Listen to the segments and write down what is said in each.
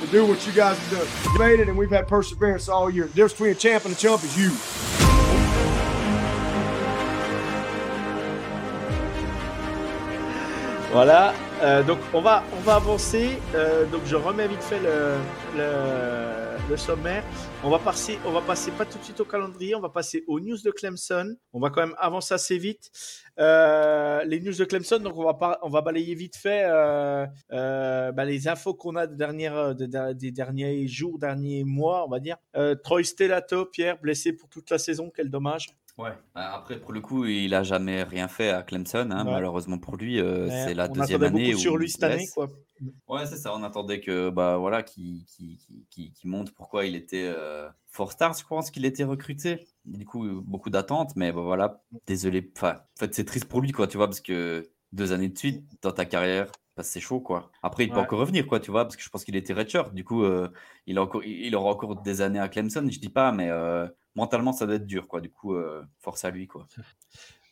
to do what you guys have done. You made it, and we've had perseverance all year. The difference between a champ and a chump is you. Voilà, euh, donc on va, on va avancer. Euh, donc je remets vite fait le, le, le, sommaire. On va, passer, on va passer pas tout de suite au calendrier, on va passer aux news de Clemson. On va quand même avancer assez vite. Euh, les news de Clemson, donc on va, pas, on va balayer vite fait euh, euh, bah, les infos qu'on a de dernière, de, des derniers jours, derniers mois, on va dire. Troy Stellato, Pierre, blessé pour toute la saison, quel dommage. Ouais. Bah, après, pour le coup, il a jamais rien fait à Clemson. Hein, Ouais. Malheureusement pour lui, euh, c'est la on deuxième attendait année beaucoup où sur lui cette année, quoi. Ouais, c'est ça. On attendait que bah voilà, qu'il- qu'il- qu'il montre pourquoi il était euh, four stars. Je pense qu'il était recruté. Du coup, euh, beaucoup d'attentes, mais bah, voilà. Désolé. Enfin, en fait, c'est triste pour lui, quoi. Tu vois, parce que deux années de suite dans ta carrière, bah, c'est chaud, quoi. Après, il peut Ouais. encore revenir, quoi. Tu vois, parce que je pense qu'il était redshirt. Du coup, euh, il a encore, il il aura encore des années à Clemson. Je dis pas, mais euh, mentalement, ça doit être dur, quoi. Du coup, euh, force à lui, quoi.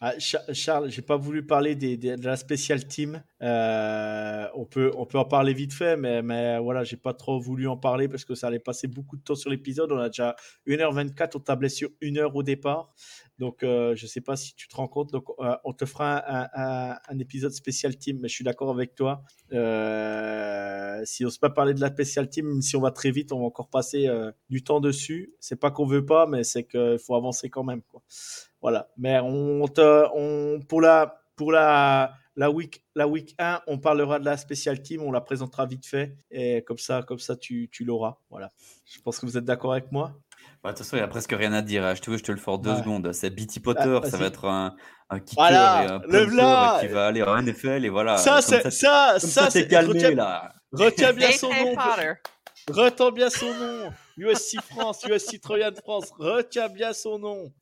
Ah, Cha- Charles, j'ai pas voulu parler de la special team. Euh, on peut, on peut en parler vite fait, mais, mais voilà, j'ai pas trop voulu en parler parce que ça allait passer beaucoup de temps sur l'épisode. On a déjà 1h24, on tablait sur 1 heure au départ. Donc, euh, je sais pas si tu te rends compte. Donc, euh, on te fera un, épisode spécial team, mais je suis d'accord avec toi. Euh, si on se pas parler de la spécial team, même si on va très vite, on va encore passer du temps dessus. C'est pas qu'on veut pas, mais c'est qu'il faut avancer quand même. Voilà. Mais on te, on, pour la, pour la, la week, la week 1, on parlera de la spécial team, on la présentera vite fait. Et comme ça, comme ça, tu, tu l'auras. Voilà. Je pense que vous êtes d'accord avec moi? Bah, de toute façon, il n'y a presque rien à dire. hein. Je te veux, je te le fais en deux Ouais. secondes. C'est Beatty Potter, Ah, ça va être un, un kicker Voilà, et un le qui va aller en NFL et voilà. ça, c'est, ça, ça, ça, c'est, calmé retiens, là. retiens bien son nom. Potter. Retiens bien son nom. USC France, USC Troyan France. Retiens bien son nom.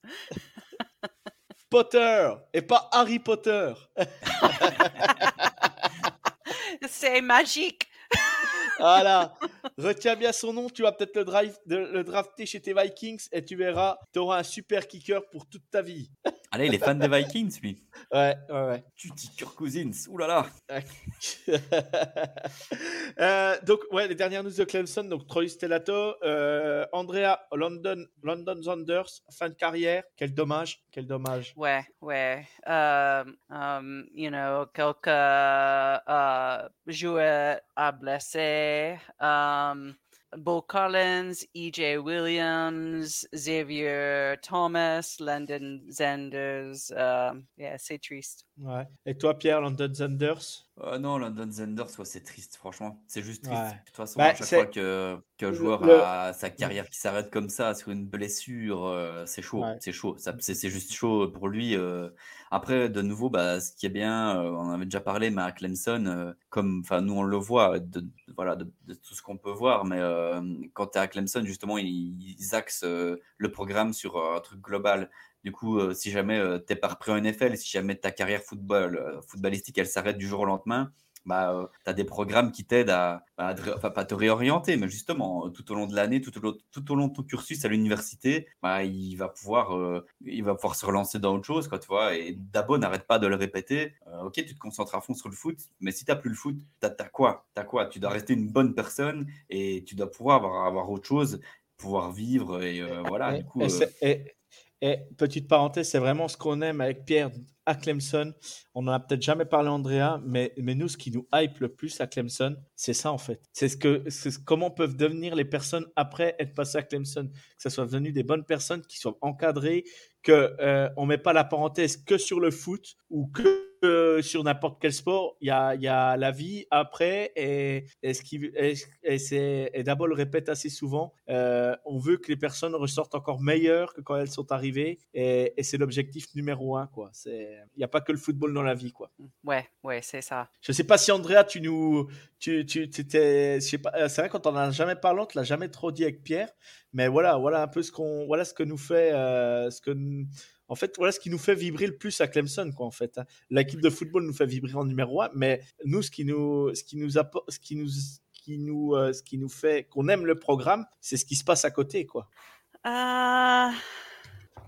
Potter et pas Harry Potter. C'est magique. Voilà. Retiens bien son nom. Tu vas peut-être le, drive, le drafter chez tes Vikings et tu verras, tu auras un super kicker pour toute ta vie. Allez, il est fan des Vikings, lui. Ouais, ouais, ouais. Tutti Kirk Cousins. Ouh là là. Euh, donc, ouais, les dernières news de Clemson. Donc, Troy Stellato, euh, Andrea London, London Zanders, fin de carrière. Quel dommage, quel dommage. Ouais, ouais. Um, um, you know, quelques uh, joueurs à blessés. Um, Bo Collins, E.J. Williams, Xavier Thomas, Landon Zanders. Um, yeah, c'est triste. Ouais. Et toi, Pierre, London Zanders Euh, non, London Zenders, ouais, c'est triste, franchement. C'est juste triste. Ouais. De toute façon, Bah, à chaque fois que- qu'un joueur le- a sa carrière qui s'arrête comme ça sur une blessure, euh, c'est chaud. C'est chaud. C'est juste chaud pour lui. euh. Après, de nouveau, bah, ce qui est bien, euh, on en avait déjà parlé, mais à Clemson, comme nous on le voit, de, de- voilà, de, de tout ce qu'on peut voir, mais quand tu es à Clemson, justement, ils, ils axent le programme sur un truc global. Du coup, euh, si jamais euh, t'es pas repris en NFL, si jamais ta carrière football, euh, footballistique, elle s'arrête du jour au lendemain, bah, tu as des programmes qui t'aident à, bah, à te réorienter, mais justement, euh, tout au long de l'année, tout, au long- tout au long de ton cursus à l'université, bah, il, va pouvoir, euh, il va pouvoir se relancer dans autre chose, quoi, tu vois. Et Dabo n'arrête pas de le répéter. Euh, ok, tu te concentres à fond sur le foot, mais si tu plus le foot, tu as, quoi? T'as quoi? Tu dois rester une bonne personne et tu dois pouvoir avoir, avoir autre chose, pouvoir vivre. Et euh, voilà, et, du coup. et euh, c'est- et- et petite parenthèse, c'est vraiment ce qu'on aime avec Pierre à Clemson. On en a peut-être jamais parlé, Andrea, mais, mais nous, ce qui nous hype le plus à Clemson, c'est ça en fait. C'est ce que, comment peuvent devenir les personnes après être passées à Clemson, que ce soit devenu des bonnes personnes qui soient encadrées, que euh, on met pas la parenthèse que sur le foot ou que sur n'importe quel sport, il y a, y a, la vie après et, et, ce qui, et, et, et d'abord le répète assez souvent, euh, on veut que les personnes ressortent encore meilleures que quand elles sont arrivées et, c'est l'objectif numéro un. Quoi. Il n'y a pas que le football dans la vie. Quoi. Ouais, ouais, c'est ça. Je ne sais pas si Andrea, tu nous... Tu, tu, c'est vrai quand on n'en a jamais parlé, on ne l'a jamais trop dit avec Pierre, mais voilà, voilà un peu ce, qu'on, voilà ce que nous fait... Euh, ce que en fait, voilà ce qui nous fait vibrer le plus à Clemson, quoi, en fait. Hein. L'équipe de football nous fait vibrer en numéro un, mais nous, ce qui nous, ce qui nous apporte, ce qui nous, qui nous, euh, ce qui nous fait qu'on aime le programme, c'est ce qui se passe à côté, quoi. Euh,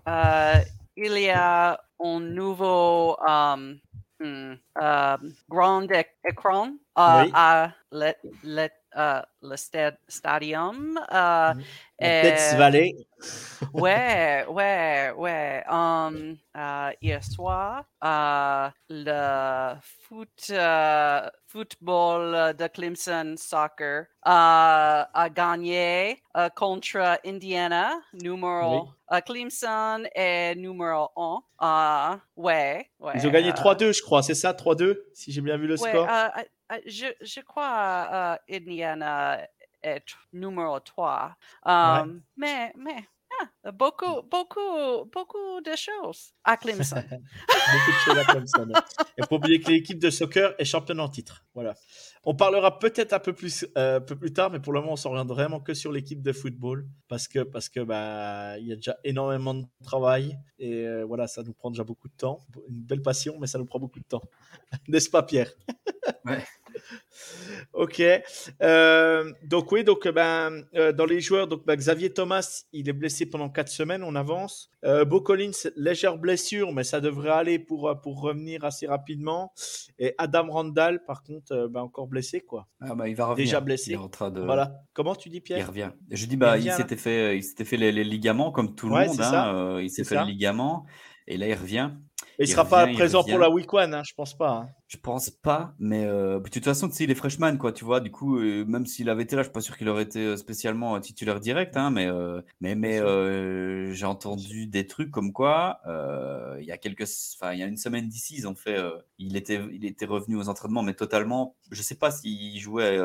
euh, il y a un nouveau um, hmm, grand écran à le, le, le stadium. Mm Valley. ouais, ouais, ouais. Um, uh, hier soir, uh, le foot, uh, football de Clemson Soccer uh, a gagné uh, contre Indiana, numéro oui. Clemson est numéro 1. ouais, ouais. Ils ont gagné 3-2, je crois, c'est ça, 3-2, si j'ai bien vu le ouais, score? Je, je crois Indiana est numéro 3. Um, ouais. Mais, mais ah, beaucoup, beaucoup, beaucoup de choses à Clemson. beaucoup de choses à Clemson. Ne faut oublier que l'équipe de soccer est championne en titre. Voilà. On parlera peut-être un peu plus, euh, peu plus tard, mais pour le moment, on s'oriente vraiment que sur l'équipe de football parce que parce que bah il y a déjà énormément de travail et euh, voilà, ça nous prend déjà beaucoup de temps. Une belle passion, mais ça nous prend beaucoup de temps, n'est-ce pas, Pierre? Ouais. Ok. Euh, donc oui, donc ben euh, dans les joueurs, donc ben, Xavier Thomas, il est blessé pendant quatre semaines. On avance. Euh, Bo Collins, légère blessure, mais ça devrait aller pour euh, pour revenir assez rapidement. Et Adam Randall, par contre, ben, encore blessé quoi. Ah bah il va revenir. Déjà blessé. Il est en train de. Voilà. Comment tu dis Pierre? Il revient. Je dis bah il, s'était fait il s'était fait les, les, ligaments comme tout le ouais, monde. Hein, il s'est fait les ligaments et là il revient. Mais il, sera pas présent pour la week one, hein, je pense pas. Hein. Je pense pas, mais euh, de toute façon, tu sais, il est freshman, quoi, tu vois. Du coup, euh, même s'il avait été là, je suis pas sûr qu'il aurait été euh, spécialement titulaire direct, hein, mais euh, mais mais j'ai entendu des trucs comme quoi il y a quelques, enfin, il y a une semaine d'ici, ils ont fait, il était il était revenu aux entraînements, mais totalement. Je sais pas s'il jouait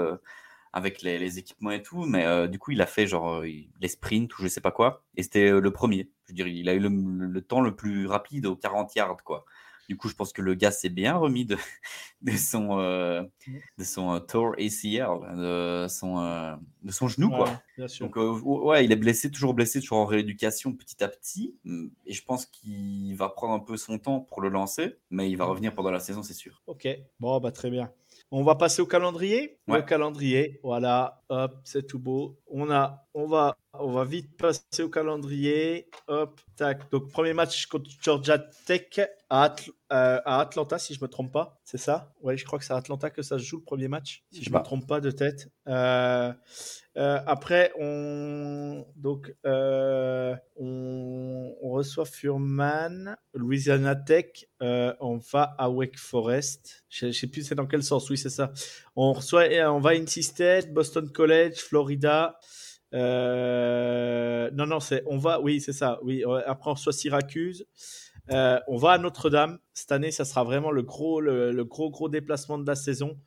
avec les, les, équipements et tout, mais euh, du coup, il a fait genre les sprints ou je sais pas quoi, et c'était le premier. Je veux dire, il a eu le, le, temps le plus rapide aux 40 yards, quoi. Du coup, je pense que le gars s'est bien remis de, de son, euh, de son euh, tour ACL, de son, euh, de son genou, quoi. Donc, ouais, il est blessé, toujours blessé, toujours en rééducation petit à petit. Et je pense qu'il va prendre un peu son temps pour le lancer, mais il va revenir pendant la saison, c'est sûr. Ok, bon, bah très bien. On va passer au calendrier. Ouais. Le calendrier, voilà, hop, c'est tout beau. On a, on va, on va vite passer au calendrier. Hop, tac. Donc premier match contre Georgia Tech à, Atl euh, à Atlanta, si je me trompe pas. C'est ça? Ouais, je crois que c'est à Atlanta que ça se joue le premier match, si je Bah. me trompe pas de tête. Euh, euh, après, on donc on, on reçoit Furman, Louisiana Tech. on va à Wake Forest. Je, je sais plus c'est dans quel sens. Oui, c'est ça. On reçoit, on va à State, Boston College, Florida. Euh, non, non, c'est on va. Oui, c'est ça. Oui. Après, on reçoit Syracuse. Euh, on va à Notre-Dame. Cette année, ça sera vraiment le gros, le, gros, gros déplacement de la saison.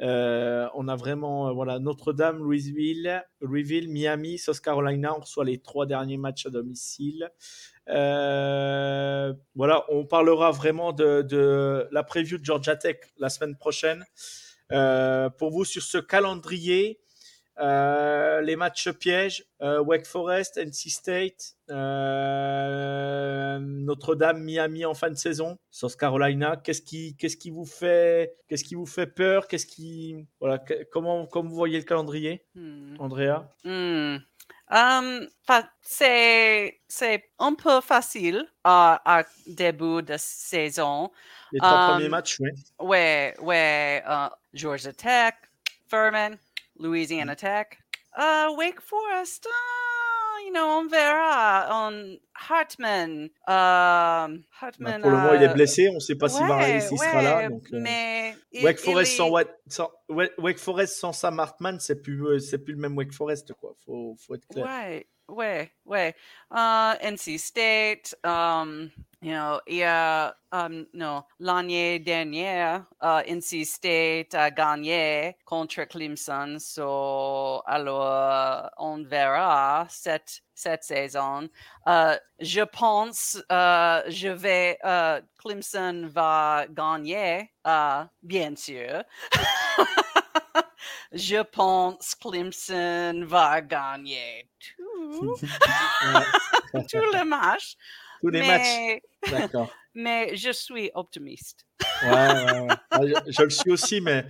Euh, on a vraiment voilà Notre-Dame, Louisville, Louisville, Miami, South Carolina. On reçoit les trois derniers matchs à domicile. Voilà, on parlera vraiment de, de, la preview de Georgia Tech la semaine prochaine. Pour vous sur ce calendrier, euh, les matchs pièges, euh, Wake Forest, NC State, euh, Notre-Dame, Miami en fin de saison, South Carolina. Qu'est-ce qui, qu'est-ce qui vous fait, qu'est-ce qui vous fait peur? Qu'est-ce qui, voilà, que, comment, comment vous voyez le calendrier, Hmm. Andrea? Hmm. Um, c'est, c'est un peu facile à, à début de saison. Les trois Um, premiers matchs, oui. Ouais, ouais, uh, Georgia Tech, Furman, Louisiana Tech, uh, Wake Forest, uh, you know, on verra. On Hartman, um, Bah, Hartman. pour le moment, il est uh, blessé. On ne sait pas s'il va ouais, s'il sera là. ouais, Donc, euh, mais il- Wake il Forest est- sans, Wa- sans- Wa- Wake Forest sans Sam Hartman, c'est plus, euh, c'est plus le même Wake Forest, quoi. Faut, faut être clair. Ouais, ouais, ouais. Uh, NC State, um, you know, a, um, non, l'année dernière, uh, NC State a gagné contre Clemson. So, alors, on verra cette, cette saison. Uh, je pense, uh, je vais, uh, Clemson va gagner, uh, bien sûr. je pense Clemson va gagner tout, tout le match. Tous les matchs. mais, D'accord. Mais je suis optimiste. Ouais, ouais, ouais. Je, je le suis aussi, mais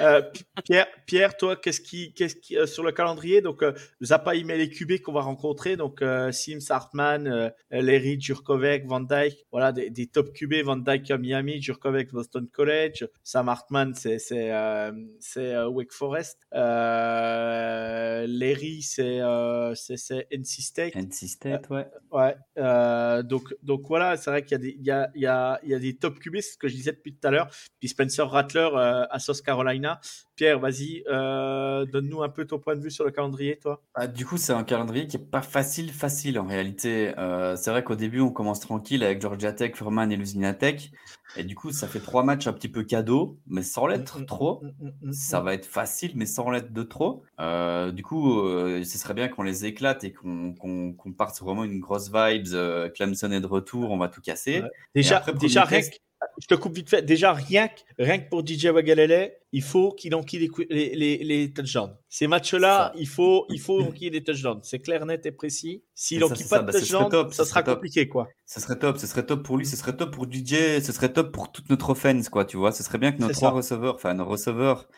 euh, Pierre, Pierre, toi, qu'est-ce qui, qu'est-ce qui euh, sur le calendrier Donc, euh, Zappa, met les QB qu'on va rencontrer. Donc, euh, Sims, Hartman, euh, Larry, Jurkovec, Van Dyke. Voilà, des, des top QB. Van Dyke à Miami, Jurkovec, Boston College. Sam Hartman, c'est c'est euh, c'est euh, Wake Forest. Euh, Larry, c'est euh, c'est c'est NC State. NC State, ouais. Ouais, euh, donc, donc voilà, c'est vrai qu'il y a des, il y a, a, y a des top QB, c'est ce que je disais depuis tout à l'heure. Puis Spencer Rattler euh, à South Carolina. Pierre, vas-y, euh, donne-nous un peu ton point de vue sur le calendrier, toi. Ah, du coup, c'est un calendrier qui est pas facile, facile en réalité. Euh, c'est vrai qu'au début, on commence tranquille avec Georgia Tech, Furman et Louisiana Tech. Et du coup, ça fait trois matchs un petit peu cadeau, mais sans l'être Mm, trop. mm, mm, mm, Ça va être facile, mais sans l'être de trop. Euh, du coup, euh, ce serait bien qu'on les éclate et qu'on qu'on qu'on parte sur vraiment une grosse vibes. Euh, Clemson est de retour, on va tout casser. Ouais. Déjà, après, déjà test- que- je te coupe vite fait. Déjà, rien que, rien que pour DJ Wagalele, il faut qu'il enquille les, les, les, les touchdowns. Ces matchs-là, il faut, il faut enquiller les touchdowns. C'est clair, net et précis. S'il enquille pas de Bah, touchdowns, top, ça sera top. compliqué, quoi. Ce serait top, ce serait top pour lui, ce serait top pour DJ, ce serait top pour toute notre offense, quoi, tu vois. Ce serait bien que nos trois receveurs, enfin nos receveurs,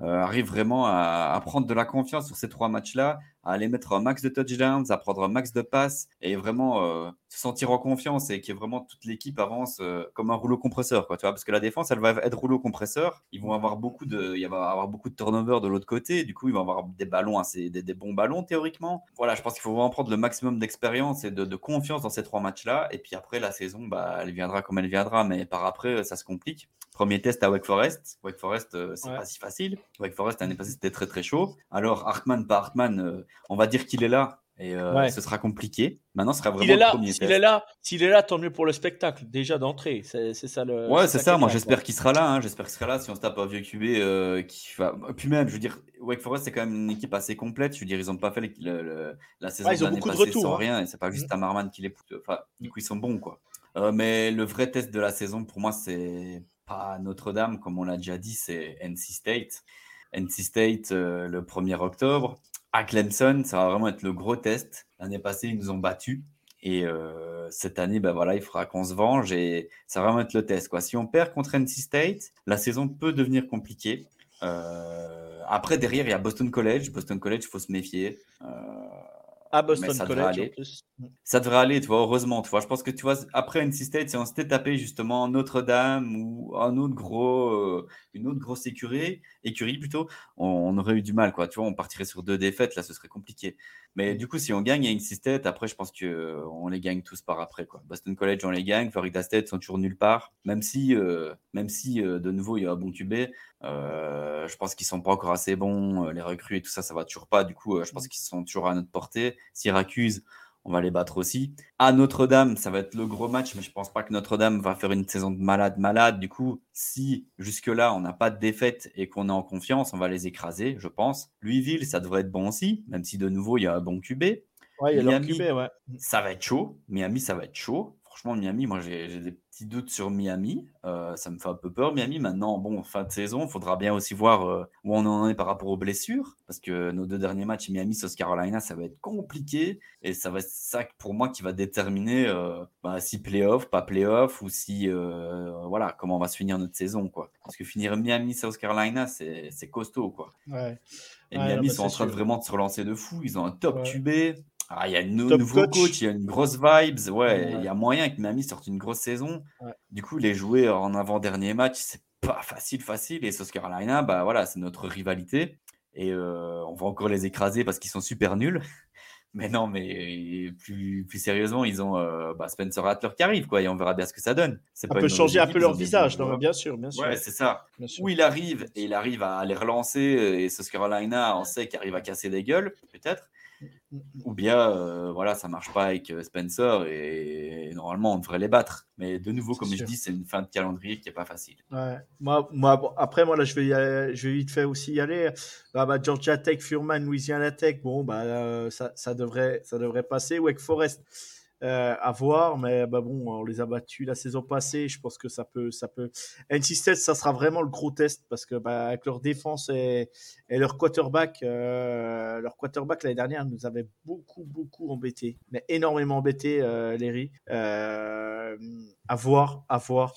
euh, arrivent vraiment à, prendre de la confiance sur ces trois matchs-là, à aller mettre un max de touchdowns, à prendre un max de passes et vraiment euh, se sentir en confiance et que vraiment toute l'équipe avance euh, comme un rouleau compresseur, quoi, tu vois. Parce que la défense, elle va être rouleau compresseur. Ils vont avoir beaucoup de, il va avoir beaucoup de turnover de l'autre côté. Du coup, ils vont avoir des ballons, assez, des, des bons ballons théoriquement. Voilà, je pense qu'il faut vraiment prendre le maximum d'expérience et de, de confiance dans ces trois matchs-là. Et puis après, la saison, bah, elle viendra comme elle viendra, mais par après, ça se complique. Premier test à Wake Forest. Wake Forest, euh, c'est Ouais. pas si facile. Wake Forest, l'année passée, c'était très très chaud. Alors, Hartman, pas Hartman, euh, on va dire qu'il est là. Et euh, Ouais. ce sera compliqué. Maintenant, ce sera vraiment S'il est le là, premier s'il test. est là, s'il est là, tant mieux pour le spectacle, déjà d'entrée. C'est c'est ça le. Ouais, c'est ça. Moi, j'espère qu'il sera là. hein. J'espère qu'il sera là. Si on se tape un vieux QB euh, qui va. Puis même, je veux dire, Wake Forest, c'est quand même une équipe assez complète. Je veux dire, ils n'ont pas fait le- le- le- la saison Ouais, ils de ont l'année beaucoup de passée retours, sans hein. rien. Et c'est pas juste Mhm. Tamarman qui les pousse. Enfin, du coup, ils sont bons, quoi. Euh, mais le vrai test de la saison, pour moi, c'est pas Notre-Dame, comme on l'a déjà dit, c'est NC State. NC State euh, le 1er octobre. À Clemson, ça va vraiment être le gros test. L'année passée, ils nous ont battus. Et euh, cette année, ben voilà, il faudra qu'on se venge et ça va vraiment être le test. Quoi. Si on perd contre NC State, la saison peut devenir compliquée. Euh, après, derrière, il y a Boston College. Boston College, il faut se méfier. À Boston ça devrait College, en aller. plus. ça devrait aller, tu vois, heureusement. Tu vois, je pense que tu vois, après NC State, si on s'était tapé justement Notre-Dame ou un autre gros, euh, une autre grosse écurie, écurie plutôt, on, on aurait eu du mal, quoi. Tu vois, on partirait sur deux défaites, là, ce serait compliqué. Mais du coup, si on gagne NC State, après, je pense que euh, on les gagne tous par après, quoi. Boston College, on les gagne. Florida State sont toujours nulle part. Même si, euh, même si euh, de nouveau, il y a un bon QB, euh, je pense qu'ils sont pas encore assez bons. les recrues et tout ça, ça va toujours pas. Du coup, je pense qu'ils sont toujours à notre portée. Syracuse, on va les battre aussi. À Notre-Dame, ça va être le gros match, mais je pense pas que Notre-Dame va faire une saison de malade, malade. Du coup, si jusque-là on n'a pas de défaite et qu'on est en confiance, on va les écraser, je pense. Louisville, ça devrait être bon aussi, même si de nouveau il y a un bon QB. Ouais, il y a Miami. QB, ouais. Ça va être chaud. Miami, ça va être chaud. Franchement, Miami, moi j'ai des petits doutes sur Miami. Euh, ça me fait un peu peur, Miami. Maintenant, bon, fin de saison, il faudra bien aussi voir euh, où on en est par rapport aux blessures. Parce que nos deux derniers matchs, Miami, South Carolina, ça va être compliqué. Et ça va être ça pour moi qui va déterminer euh, bah, si playoff, pas playoff, ou si, voilà, comment on va se finir notre saison. quoi. Parce que finir Miami, South Carolina, c'est costaud. quoi. Ouais. Et Ouais, Miami non, bah, sont en train de vraiment de se relancer de fou. Ils ont un top Ouais. QB. Ah, il y a un nouveau coach. coach. il y a une grosse vibes. Ouais, Ouais. il y a moyen que Miami sorte une grosse saison. Ouais. Du coup, les jouer en avant-dernier match, c'est pas facile, facile. Et South Carolina, bah voilà, c'est notre rivalité. Et euh, on va encore les écraser parce qu'ils sont super nuls. Mais non, mais plus, plus sérieusement, ils ont euh, bah, Spencer Rattler qui arrive, quoi, et on verra bien ce que ça donne. Ça peut changer un peu leur visage, non, bien sûr, bien sûr. Ouais, c'est ça où il arrive et il arrive à les relancer et South Carolina, on sait qu'il arrive à casser des gueules, peut-être. Ou bien, euh, voilà, ça marche pas avec euh, Spencer et, normalement on devrait les battre. Mais de nouveau, comme je dis, c'est une fin de calendrier qui est pas facile. Ouais. Moi, moi après, moi là, je vais, je vais vite fait aussi y aller. Ah, bah, Georgia Tech, Furman, Louisiana Tech, bon, bah, ça, ça, devrait, ça devrait passer. Wake Forest, euh, à voir, mais bah bon, on les a battus la saison passée. Je pense que ça peut, ça peut. NC State, ça sera vraiment le gros test parce que bah, avec leur défense et, leur quarterback, euh, leur quarterback l'année dernière nous avait beaucoup, beaucoup embêté, mais énormément embêté, euh, Larry. Euh, à voir, à voir.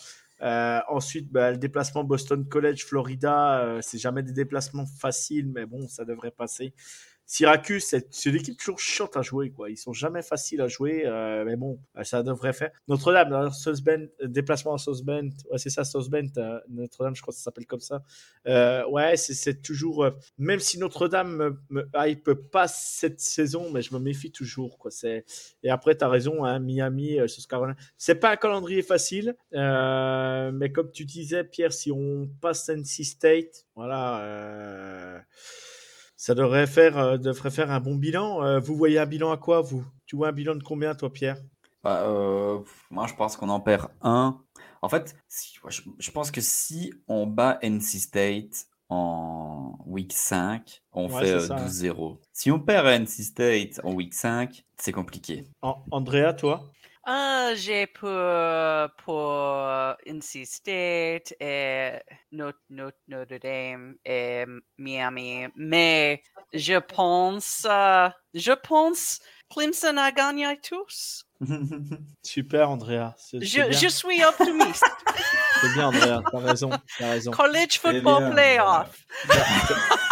Ensuite, bah, le déplacement Boston College, Florida, c'est jamais des déplacements faciles, mais bon, ça devrait passer. Syracuse, c'est une équipe toujours chiante à jouer. Quoi. Ils sont jamais faciles à jouer, euh, mais bon, euh, ça devrait faire. Notre-Dame, euh, déplacement à South Bend, ouais, c'est ça, South Bend, Notre-Dame, je crois que ça s'appelle comme ça. ouais, c'est toujours, même si Notre-Dame me, me hype pas cette saison, mais je me méfie toujours. Quoi. Et après, tu as raison, hein, Miami, South Carolina. C'est pas un calendrier facile, mais comme tu disais, Pierre, si on passe NC State, voilà ça devrait faire, euh, devrait faire un bon bilan. Euh, vous voyez un bilan à quoi, vous? Tu vois un bilan de combien, toi, Pierre? Bah, euh, Moi, je pense qu'on en perd un. En fait, je, pense que si on bat NC State en week 5, on fait 12-0. Si on perd NC State en week 5, c'est compliqué. Andrea, toi? Ah, j'ai pour, pour NC State et Notre, Notre, Dame et Miami, mais je pense, euh, je pense Clemson a gagné tous. Super, Andrea. Je, je, suis optimiste. C'est bien, Andrea. T'as raison. As raison. College Football Playoff.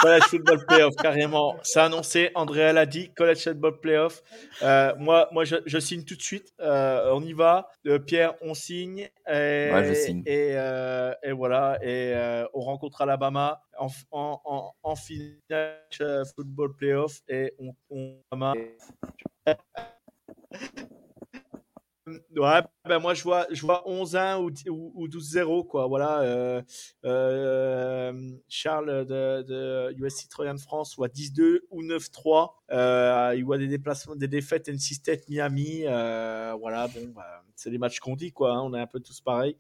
College Football Playoff, carrément. C'est annoncé. Andrea l'a dit. College Football Playoff. Euh, moi, moi je, je, signe tout de suite. Euh, on y va. Euh, Pierre, on signe. Et, ouais, je signe. Et, euh, et voilà. Et euh, on rencontre Alabama en, en, en, en finale Football Playoff. Et on, on Ben moi je vois, je vois 11-1 ou, ou, 12-0 quoi. Voilà, euh, euh, Charles de, de USC Trojan France voit 10-2 ou 9-3. Euh, il voit des déplacements, des défaites NC Miami. Voilà, bon, bah, c'est les matchs qu'on dit quoi. Hein, on est un peu tous pareils.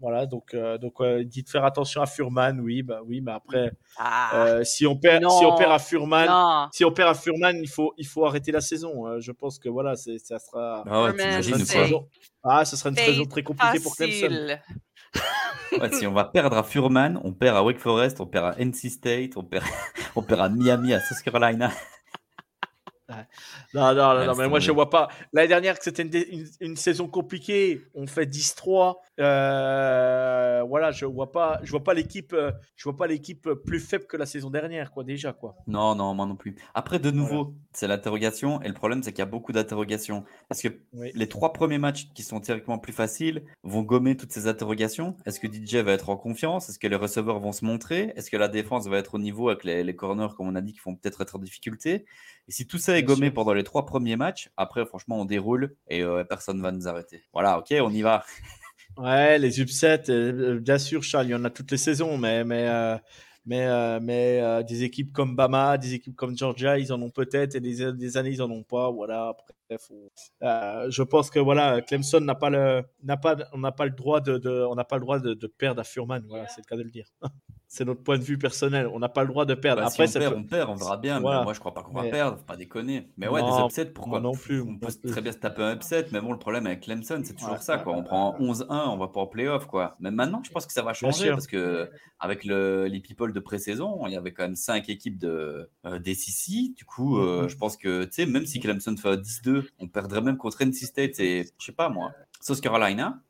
Voilà, donc, euh, donc euh, dit de faire attention à Furman, oui, bah oui, mais après, ah. euh, si on perd, si on perd à Furman, si on perd à Furman, il faut, il faut arrêter la saison. je pense que voilà, c'est, ça sera. Ah ouais, Ah, ce sera une saison très compliquée pour Clemson. ouais, si on va perdre à Furman, on perd à Wake Forest, on perd à NC State, on perd, on perd à Miami, à South Carolina. Non, non, non, mais moi je vois pas. L'année dernière, c'était une, saison compliquée. On fait 10-3. Euh, voilà, je vois pas, je vois pas l'équipe, euh, je vois pas l'équipe plus faible que la saison dernière, quoi, déjà, quoi. Non, non, moi non plus. Après, de nouveau, c'est l'interrogation. Et le problème, c'est qu'il y a beaucoup d'interrogations. Parce que les trois premiers matchs qui sont théoriquement plus faciles vont gommer toutes ces interrogations. Est-ce que DJ va être en confiance? Est-ce que les receveurs vont se montrer? Est-ce que la défense va être au niveau avec les, les corners, comme on a dit, qui vont peut-être être en difficulté? Et si tout ça est gommé pendant les trois premiers matchs. Après, franchement, on déroule et euh, personne va nous arrêter. Voilà, ok, on y va. ouais, les upsets, euh, bien sûr, Charles, il y en a toutes les saisons, mais, mais, euh, mais, mais des équipes comme Bama, des équipes comme Georgia, ils en ont peut-être et des, des, années, ils en ont pas. Voilà, après, je pense que voilà, Clemson n'a pas le, n'a pas, on n'a pas le droit de, de on n'a pas le droit de, de, perdre à Furman. Voilà, c'est le cas de le dire. c'est notre point de vue personnel. On n'a pas le droit de perdre. Bah, Après, on, perd, on perd, on verra bien. Mais moi, je crois pas qu'on va perdre, faut pas déconner. Mais ouais, des upsets, pourquoi non plus. On peut très bien se taper un upset, mais bon, le problème avec Clemson, c'est toujours ça. Quoi. On prend 11-1, on va pas en playoff. Quoi. Mais maintenant, je pense que ça va changer parce que avec le, les people de pré-saison, il y avait quand même 5 équipes de euh, DCC. Du coup, euh, mm-hmm. je pense que, tu sais, même si Clemson fait 10-2, on perdrait même contre NC State et, je sais pas moi, South Carolina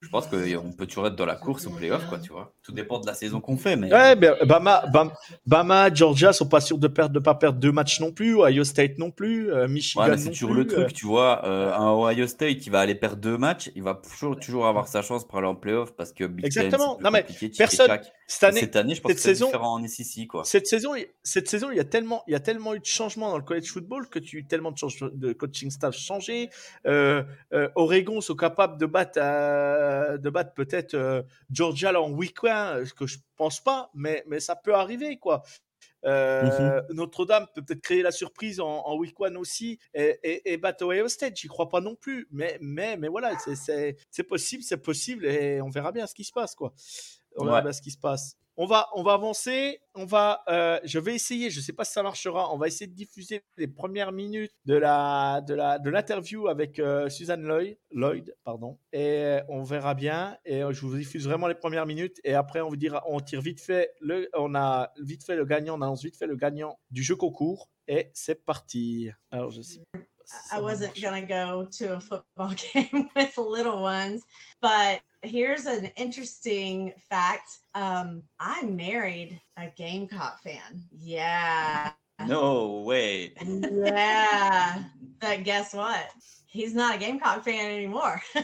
je pense qu'on peut toujours être dans la course au playoff, quoi, tu vois. Tout dépend de la saison qu'on fait. Mais... Ouais, ben, Bama, Bama, Bama, Georgia sont pas sûrs de perdre, de pas perdre deux matchs non plus, Ohio State non plus, euh, Michigan ouais, c'est toujours le truc, euh. tu vois. Euh, un Ohio State qui va aller perdre deux matchs, il va toujours, toujours avoir sa chance pour aller en playoff parce que Big Exactement. non, mais personne. Cette année, cette année, je pense que c'est différent en SEC, quoi. Cette saison, cette saison, il y a tellement, il y a tellement eu de changements dans le college football que tu tellement de, de coaching staff changé. Oregon sont capables de battre, de battre peut-être euh, Georgia en week-end, ce que je pense pas, mais, mais ça peut arriver, quoi. Euh, Notre-Dame peut peut-être créer la surprise en, week one aussi et, et, et battre Ohio State. J'y crois pas non plus, mais, mais, mais voilà, c'est possible, c'est possible et on verra bien ce qui se passe. Quoi. On verra bien ce qui se passe. On va, on va avancer. On va, euh, je vais essayer. Je ne sais pas si ça marchera. On va essayer de diffuser les premières minutes de la, de la, de l'interview avec euh, Suzanne Lloyd, Lloyd, pardon. Et on verra bien. Et je vous diffuse vraiment les premières minutes. Et après, on vous dira, on tire vite fait le, on a vite fait le gagnant. On annonce vite fait le gagnant du jeu concours. Et c'est parti. Alors, je sais. I wasn't going to go to a football game with little ones, but here's an interesting fact. Um, I married a Gamecock fan. Yeah. No way. yeah. but guess what? He's not a Gamecock fan anymore.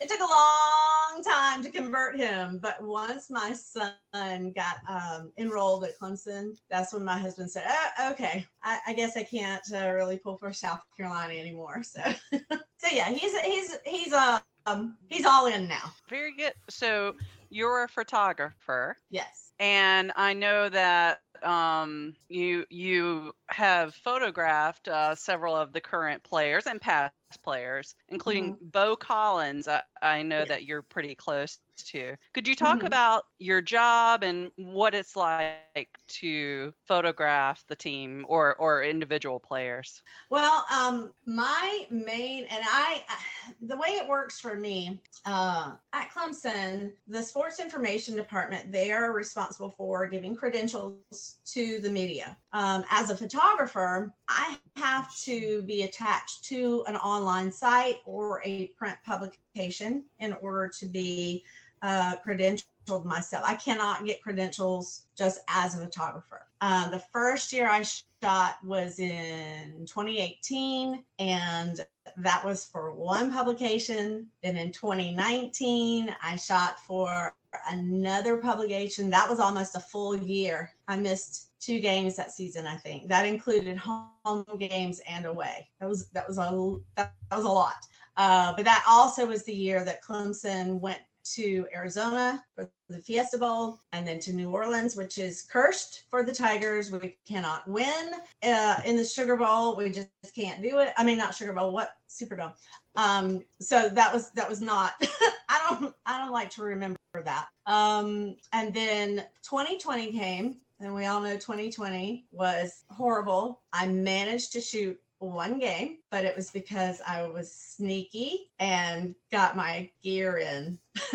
it took a long time to convert him, but once my son got um, enrolled at Clemson, that's when my husband said, oh, "Okay, I, I, guess I can't uh, really pull for South Carolina anymore." So, so yeah, he's he's he's uh, um he's all in now. Very good. So you're a photographer. Yes. And I know that um, you you have photographed uh, several of the current players and past players, including mm-hmm. Bo Collins. I, I know that you're pretty close to. Could you talk mm-hmm. about your job and what it's like to photograph the team or or individual players? Well, um, my main and I, the way it works for me uh, at Clemson, the sports information department, they are responsible for giving credentials to the media. Um, as a photographer, I have to be attached to an online site or a print publication in order to be uh, credentialed myself. I cannot get credentials just as a photographer. Uh, the first year I shot was in 2018, and that was for one publication. Then in 2019, I shot for another publication. That was almost a full year. I missed two games that season, I think. That included home games and away. That was that was a that, was a lot. Uh, but that also was the year that Clemson went to Arizona for the Fiesta Bowl and then to New Orleans, which is cursed for the Tigers. We cannot win uh, in the Sugar Bowl. We just can't do it. I mean, not Sugar Bowl, what Superdome. Um, so that was that was not. I don't I don't like to remember that. Um, and then 2020 came, and we all know 2020 was horrible. I managed to shoot one game, but it was because I was sneaky and got my gear in.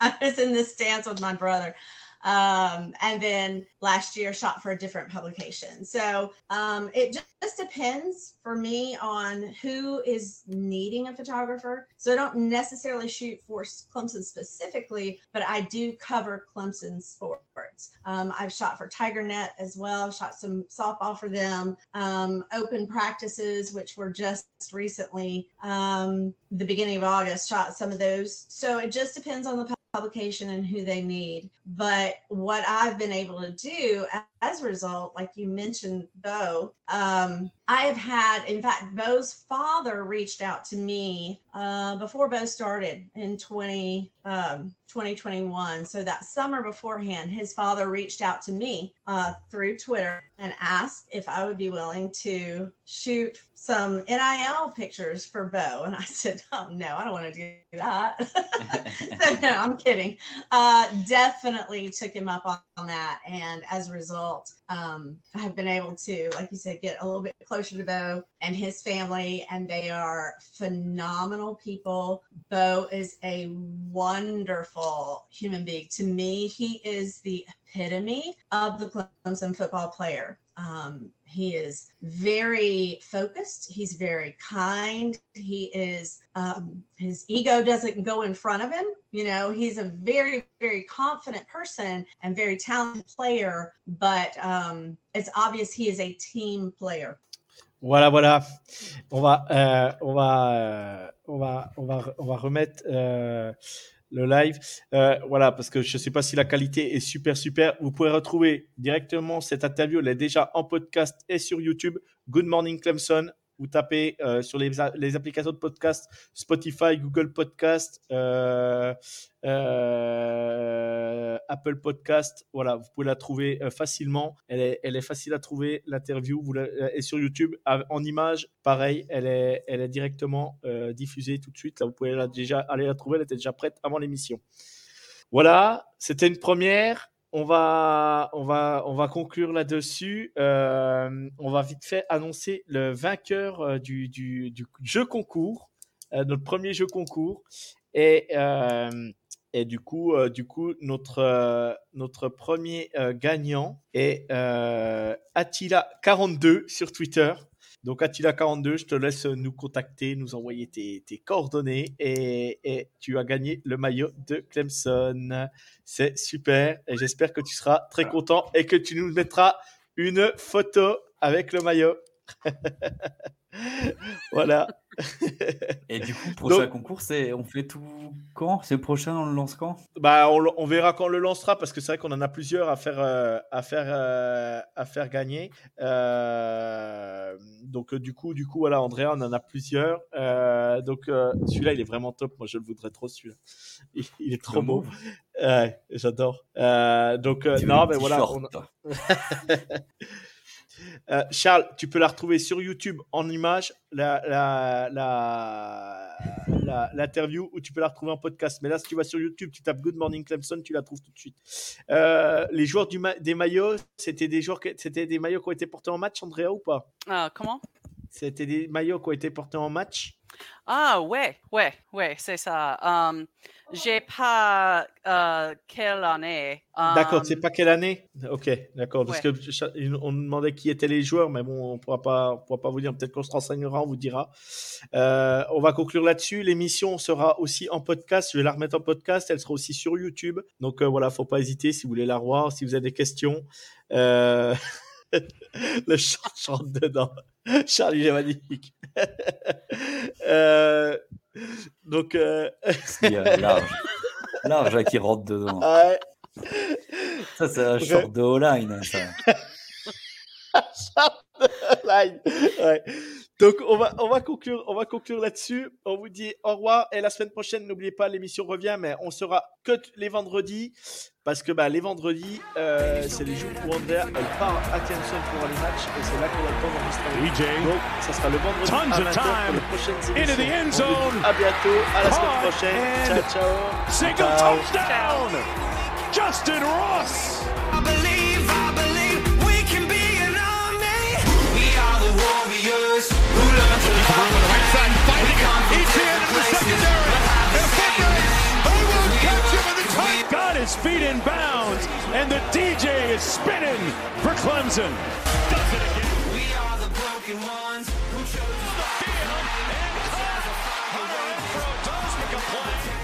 I was in this dance with my brother. Um, and then last year shot for a different publication. So um, it just depends for me on who is needing a photographer. So I don't necessarily shoot for Clemson specifically, but I do cover Clemson sports. Um, I've shot for TigerNet as well. Shot some softball for them, um, open practices, which were just recently um, the beginning of August. Shot some of those. So it just depends on the publication and who they need. But what I've been able to do as a result, like you mentioned, Bo, um, I have had, in fact, Bo's father reached out to me uh, before Bo started in 20, um, 2021. So that summer beforehand, his father reached out to me uh, through Twitter and asked if I would be willing to shoot some NIL pictures for Bo. And I said, Oh, no, I don't want to do that. no, I'm kidding. Uh, definitely took him up on, on that. And as a result, um, I've been able to, like you said, get a little bit closer to Bo and his family. And they are phenomenal people. Bo is a wonderful human being. To me, he is the epitome of the Clemson football player. Um, he is very focused. He's very kind. He is, um, his ego doesn't go in front of him. You know, he's a very, very confident person and very talented player, but um, it's obvious he is a team player. Voilà, voilà. On va, euh, on va, euh, on va, on va, on va remettre. Euh, le live. Euh, voilà, parce que je ne sais pas si la qualité est super, super. Vous pouvez retrouver directement cette interview. Elle est déjà en podcast et sur YouTube. Good Morning Clemson. Vous tapez euh, sur les, applications de podcast, Spotify, Google Podcast, euh, Apple Podcast. Voilà, vous pouvez la trouver facilement. Elle est, facile à trouver, l'interview. Vous et sur YouTube, en image, pareil, elle est, elle est directement diffusée tout de suite. Là, vous pouvez déjà aller la trouver. Elle était déjà prête avant l'émission. Voilà, c'était une première on va, on va, on va conclure là-dessus. Euh, on va vite fait annoncer le vainqueur euh, du, jeu concours, euh, notre premier jeu concours. Et, du coup, du coup notre, notre premier gagnant est Attila42 sur Twitter. Donc Attila42, je te laisse nous contacter, nous envoyer tes, coordonnées et, et, tu as gagné le maillot de Clemson. C'est super et j'espère que tu seras très content et que tu nous mettras une photo avec le maillot. voilà. Et du coup, prochain concours, c'est on fait tout quand? C'est le prochain, on le lance quand? Bah, on, verra quand on le lancera parce que c'est vrai qu'on en a plusieurs à faire euh, à faire euh, à faire gagner. Euh, donc du coup, du coup, voilà, Andrea, on en a plusieurs. donc celui-là, il est vraiment top. Moi, je le voudrais trop celui-là. Il, est trop beau. J'adore. donc non, mais voilà. Euh, Charles, tu peux la retrouver sur YouTube en image, l'interview, la, ou tu peux la retrouver en podcast. Mais là, si tu vas sur YouTube, tu tapes Good Morning Clemson, tu la trouves tout de suite. Euh, les joueurs du des maillots, c'était des, joueurs, c'était des maillots qui ont été portés en match, Andrea, ou pas? Euh, Comment? C'était des maillots qui ont été portés en match? Ah ouais, ouais, ouais, c'est ça. Um, j'ai pas euh, quelle année. D'accord, c'est pas quelle année? Ok, d'accord. Parce que on demandait qui étaient les joueurs, mais bon, on pourra pas, pourra pas vous dire. Peut-être qu'on se renseignera, on vous dira. Euh, on va conclure là-dessus. L'émission sera aussi en podcast. Je vais la remettre en podcast. Elle sera aussi sur YouTube. Donc euh, voilà, faut pas hésiter si vous voulez la revoir, si vous avez des questions. Le chat chante dedans. Charlie, magnifique. euh, donc. Euh... large. Large qui rentre dedans. Ouais. Ça, c'est un short de O-line. Ça. short de line. Ouais. Donc, on va, on va conclure, on va conclure là-dessus. On vous dit au revoir et la semaine prochaine, n'oubliez pas, l'émission revient, mais on sera que les vendredis parce que bah, les vendredis, euh, c'est les jours où Ander elle part à Tienson pour les matchs et c'est là qu'on a le temps d'enregistrer. Donc, ça sera le vendredi à 20h pour les prochaines émissions. À bientôt, à la semaine prochaine. Ciao, ciao. Single ciao. touchdown, Justin Ross. He's got in the secondary. Catch him in the tight. Got his feet in bounds. And the DJ is spinning for Clemson. Ones who chose field. And Hunter Renfro does make a play.